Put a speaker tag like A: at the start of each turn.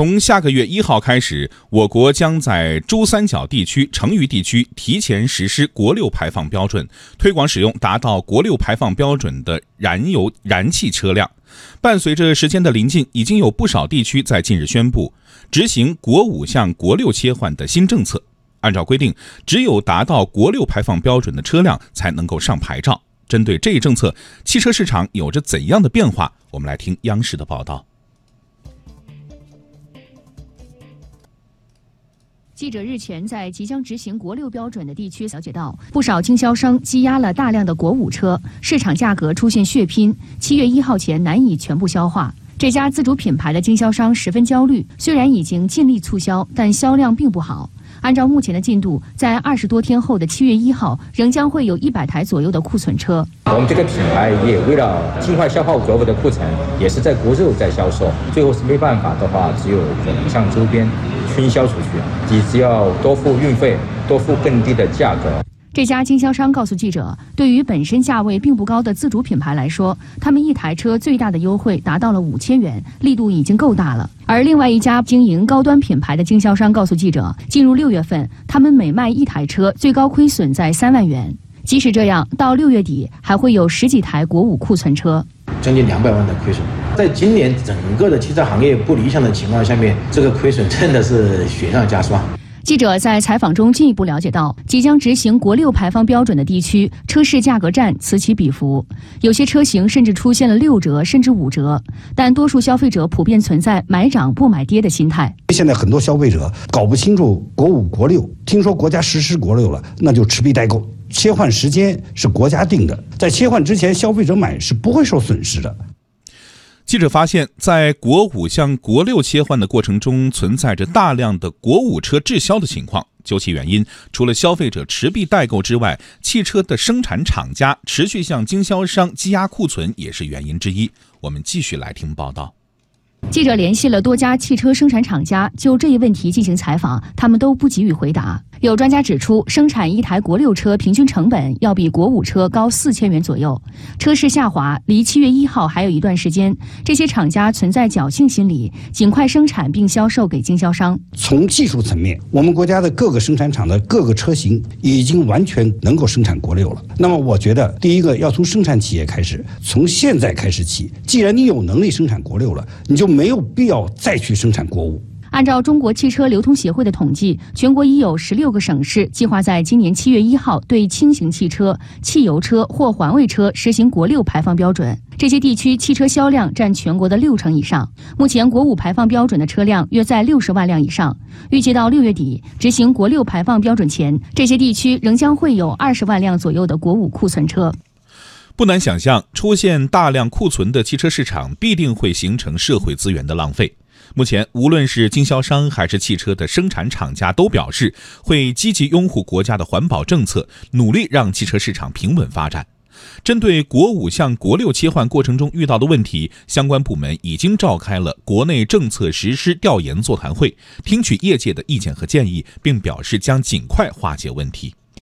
A: 从下个月一号开始，我国将在珠三角地区、成渝地区提前实施国六排放标准，推广使用达到国六排放标准的燃油燃气车辆。伴随着时间的临近，已经有不少地区在近日宣布执行国五向国六切换的新政策。按照规定，只有达到国六排放标准的车辆才能够上牌照。针对这一政策，汽车市场有着怎样的变化？我们来听央视的报道。
B: 记者日前在即将执行国六标准的地区了解到，不少经销商积压了大量的国五车，市场价格出现血拼，七月一号前难以全部消化。这家自主品牌的经销商十分焦虑，虽然已经尽力促销，但销量并不好。按照目前的进度，在二十多天后的七月一号，仍将会有一百台左右的库存车。
C: 我们这个品牌也为了尽快消耗国五的库存，也是在国六在销售。最后是没办法的话，只有转向周边分销出去，你只要多付运费，多付更低的价格。
B: 这家经销商告诉记者，对于本身价位并不高的自主品牌来说，他们一台车最大的优惠达到了五千元，力度已经够大了。而另外一家经营高端品牌的经销商告诉记者，进入六月份，他们每卖一台车，最高亏损在三万元。即使这样，到六月底还会有十几台国五库存车，
D: 将近两百万的亏损。在今年整个的汽车行业不理想的情况下面，这个亏损真的是雪上加霜。
B: 记者在采访中进一步了解到，即将执行国六排放标准的地区，车市价格战此起彼伏，有些车型甚至出现了六折甚至五折。但多数消费者普遍存在买涨不买跌的心态。
E: 现在很多消费者搞不清楚国五、国六，听说国家实施国六了，那就持币待购。切换时间是国家定的，在切换之前，消费者买是不会受损失的。
A: 记者发现，在国五向国六切换的过程中，存在着大量的国五车滞销的情况。究其原因，除了消费者持币代购之外，汽车的生产厂家持续向经销商积压库存也是原因之一。我们继续来听报道。
B: 记者联系了多家汽车生产厂家，就这一问题进行采访，他们都不给予回答。有专家指出，生产一台国六车平均成本要比国五车高四千元左右，车市下滑离七月一号还有一段时间。这些厂家存在侥幸心理，尽快生产并销售给经销商。
E: 从技术层面，我们国家的各个生产厂的各个车型已经完全能够生产国六了。那么，我觉得第一个要从生产企业开始，从现在开始起，既然你有能力生产国六了，你就没有必要再去生产国五。
B: 按照中国汽车流通协会的统计，全国已有十六个省市计划在今年七月一号对轻型汽车、汽油车或环卫车实行国六排放标准。这些地区汽车销量占全国的六成以上。目前国五排放标准的车辆约在六十万辆以上。预计到六月底执行国六排放标准前，这些地区仍将会有二十万辆左右的国五库存车。
A: 不难想象，出现大量库存的汽车市场必定会形成社会资源的浪费。目前，无论是经销商还是汽车的生产厂家，都表示会积极拥护国家的环保政策，努力让汽车市场平稳发展。针对国五向国六切换过程中遇到的问题，相关部门已经召开了国内政策实施调研座谈会，听取业界的意见和建议，并表示将尽快化解问题。